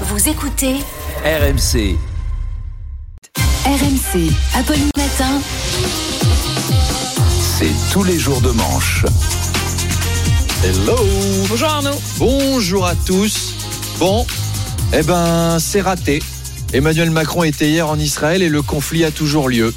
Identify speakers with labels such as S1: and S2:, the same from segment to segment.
S1: Vous écoutez
S2: RMC.
S1: RMC, Apolline Matin.
S2: C'est tous les jours de manche.
S3: Hello
S4: Bonjour Arnaud.
S3: Bonjour à tous. Bon, eh ben, c'est raté. Emmanuel Macron était hier en Israël et le conflit a toujours lieu.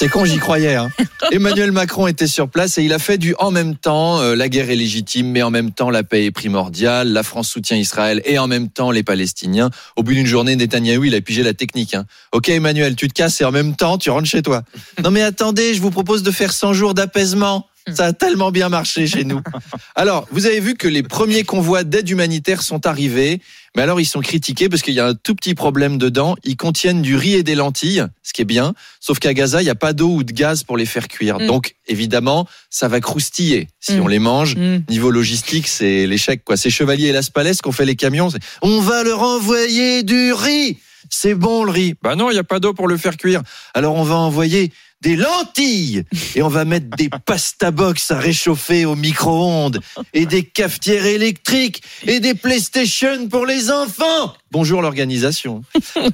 S3: C'est con, j'y croyais. Hein. Emmanuel Macron était sur place et il a fait du en même temps, euh, la guerre est légitime, mais en même temps, la paix est primordiale, la France soutient Israël et en même temps, les Palestiniens. Au bout d'une journée, Netanyahou, il a pigé la technique. Hein. Ok, Emmanuel, tu te casses et en même temps, tu rentres chez toi. Non mais attendez, je vous propose de faire 100 jours d'apaisement. Ça a tellement bien marché chez nous. Alors, vous avez vu que les premiers convois d'aide humanitaire sont arrivés, mais alors ils sont critiqués parce qu'il y a un tout petit problème dedans. Ils contiennent du riz et des lentilles, ce qui est bien, sauf qu'à Gaza, il n'y a pas d'eau ou de gaz pour les faire cuire.
S4: Mm.
S3: Donc, évidemment, ça va croustiller si
S4: Mm.
S3: on les mange.
S4: Mm.
S3: Niveau logistique, c'est l'échec. quoi. C'est Chevalier et Las Palais qu'on fait les camions. On va leur envoyer du riz. C'est bon le riz. Bah non, il n'y a pas d'eau pour le faire cuire. Alors on va envoyer des lentilles et on va mettre des pasta box à réchauffer au micro-ondes et des cafetières électriques et des PlayStation pour les enfants. Bonjour l'organisation.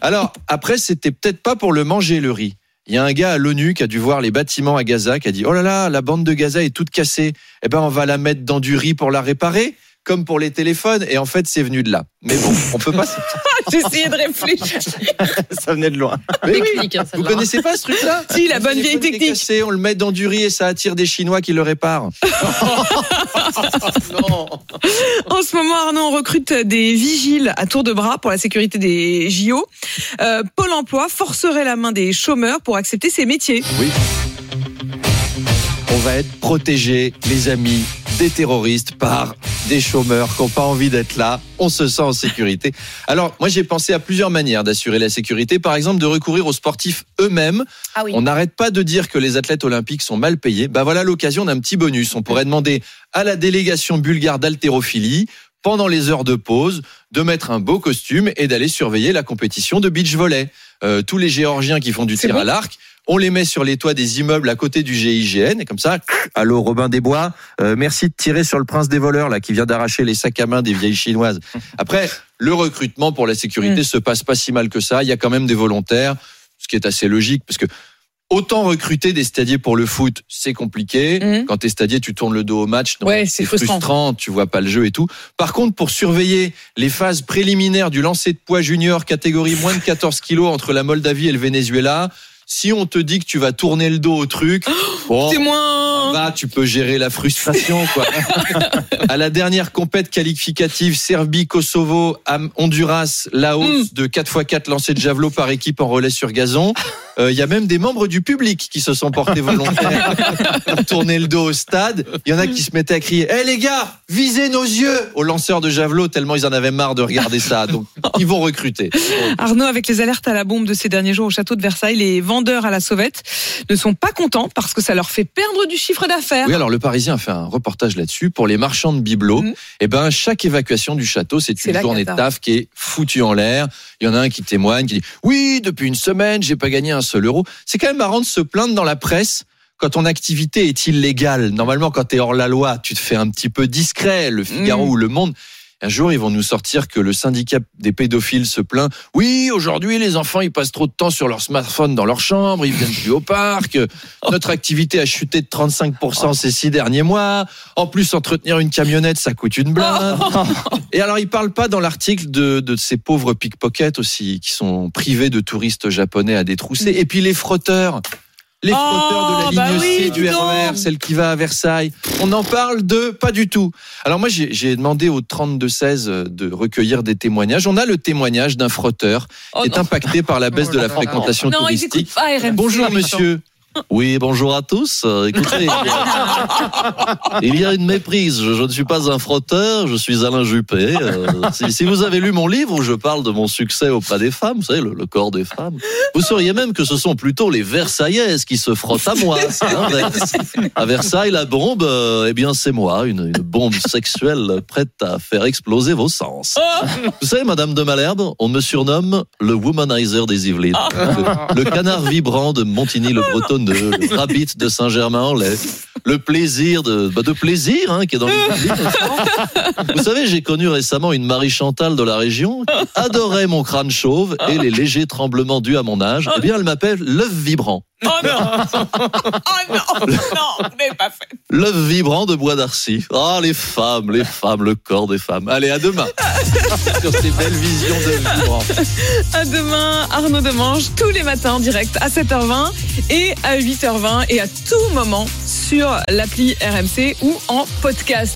S3: Alors après, c'était peut-être pas pour le manger le riz. Il y a un gars à l'ONU qui a dû voir les bâtiments à Gaza qui a dit oh là là la bande de Gaza est toute cassée. Eh ben on va la mettre dans du riz pour la réparer comme pour les téléphones et en fait c'est venu de là. Mais bon, on peut pas.
S4: J'ai essayé de réfléchir.
S3: ça venait de loin. Mais oui.
S4: Technique, hein,
S3: Vous
S4: celle-là.
S3: connaissez pas ce truc-là
S4: Si, la bonne vieille technique.
S3: cassé, on le met dans du riz et ça attire des Chinois qui le réparent. non.
S4: En ce moment, Arnaud, on recrute des vigiles à tour de bras pour la sécurité des JO. Euh, Pôle emploi forcerait la main des chômeurs pour accepter ces métiers.
S3: Oui. On va être protégés, les amis, des terroristes par des chômeurs qui n'ont pas envie d'être là. On se sent en sécurité. Alors, moi, j'ai pensé à plusieurs manières d'assurer la sécurité. Par exemple, de recourir aux sportifs eux-mêmes.
S4: Ah oui.
S3: On n'arrête pas de dire que les athlètes olympiques sont mal payés. Bah voilà l'occasion d'un petit bonus. On pourrait demander à la délégation bulgare d'haltérophilie pendant les heures de pause de mettre un beau costume et d'aller surveiller la compétition de beach volley. Euh, tous les Géorgiens qui font du tir
S4: bon
S3: à l'arc, on les met sur les toits des immeubles à côté du GIGN et comme ça, allô Robin Desbois, euh, merci de tirer sur le prince des voleurs là qui vient d'arracher les sacs à main des vieilles chinoises. Après, le recrutement pour la sécurité
S4: Mm.
S3: se passe pas si mal que ça. Il y a quand même des volontaires, ce qui est assez logique parce que autant recruter des stadiers pour le foot, c'est compliqué.
S4: Mhm.
S3: Quand t'es stadier, tu tournes le dos au match, donc
S4: Ouais, c'est frustrant.
S3: tu vois pas le jeu et tout. Par contre, pour surveiller les phases préliminaires du lancer de poids junior catégorie moins de 14 kilos entre la Moldavie et le Venezuela, si on te dit que tu vas tourner le dos au truc, bon,
S4: C'est moins.
S3: va, tu peux gérer la frustration, quoi. à la dernière compète qualificative, Serbie, Kosovo, Honduras, Laos,
S4: Mm.
S3: de 4x4 lancers de javelot par équipe en relais sur gazon. Euh, Il y a même des membres du public qui se sont portés volontaires pour tourner le dos au stade. Il y en a qui se mettaient à crier Eh les gars, visez nos yeux !» aux lanceurs de javelot, tellement ils en avaient marre de regarder ça. Donc, ils vont recruter.
S4: Arnaud, avec les alertes à la bombe de ces derniers jours au château de Versailles, les vendeurs à la sauvette ne sont pas contents parce que ça leur fait perdre du chiffre d'affaires.
S3: Oui, alors le Parisien a fait un reportage là-dessus pour les marchands de bibelots.
S4: Mhm.
S3: Eh ben, chaque évacuation du château, c'est une journée de taf qui est foutue en l'air. Il y en a un qui témoigne, qui dit oui, depuis une semaine, j'ai pas gagné un seul euro. C'est quand même marrant de se plaindre dans la presse quand ton activité est illégale. Normalement, quand tu es hors la loi, tu te fais un petit peu discret. Le Figaro
S4: Mhm.
S3: ou Le Monde. Un jour, ils vont nous sortir que le syndicat des pédophiles se plaint. Oui, aujourd'hui, les enfants, ils passent trop de temps sur leur smartphone dans leur chambre, ils viennent plus au parc. Notre activité a chuté de 35% ces six derniers mois. En plus, entretenir une camionnette, ça coûte une blinde. Et alors, ils parlent pas dans l'article de, de ces pauvres pickpockets aussi, qui sont privés de touristes japonais à détrousser. Et puis les frotteurs. Les
S4: Oh,
S3: frotteurs de la
S4: bah
S3: ligne
S4: oui,
S3: C du. RER, celle qui va à Versailles. On en parle de pas du tout. Alors moi, j'ai demandé au 32-16 de recueillir des témoignages. On a le témoignage d'un frotteur
S4: Oh
S3: qui est
S4: non.
S3: impacté par la baisse
S4: Oh
S3: de la
S4: là.
S3: fréquentation
S4: Non,
S3: touristique.
S4: écoutent pas RMC.
S3: Bonjour monsieur. Oui, bonjour à tous. Euh, écoutez, il y a une méprise. Je, je ne suis pas un frotteur, je suis Alain Juppé. Euh, si, si vous avez lu mon livre où je parle de mon succès auprès des femmes, vous savez, le, le corps des femmes, vous sauriez même que ce sont plutôt les Versaillaises qui se frottent à moi. À Versailles, la bombe, euh, eh bien, c'est moi, une, une bombe sexuelle prête à faire exploser vos sens. Vous savez, Madame de Malherbe, on me surnomme le womanizer des Yvelines. Le, le canard vibrant de Montigny-le-Bretonneux, le rabbit de Saint-Germain-en-Laye, le plaisir de, bah, de plaisir hein, qui est dans le vie, n'est-ce pas Vous savez, j'ai connu récemment une Marie Chantal de la région qui adorait mon crâne chauve et les légers tremblements dus à mon âge. Eh bien, elle m'appelle l'œuf vibrant.
S4: Oh non Oh non Non, vous n'avez pas fait.
S3: L'œuf vibrant de Bois d'Arcy. Ah, les femmes, les femmes, le corps des femmes. Allez, à demain sur ces belles visions de vibrant.
S4: À demain, Arnaud Demange, tous les matins en direct à 7h20 et à 8h20 et à tout moment sur l'appli RMC ou en podcast.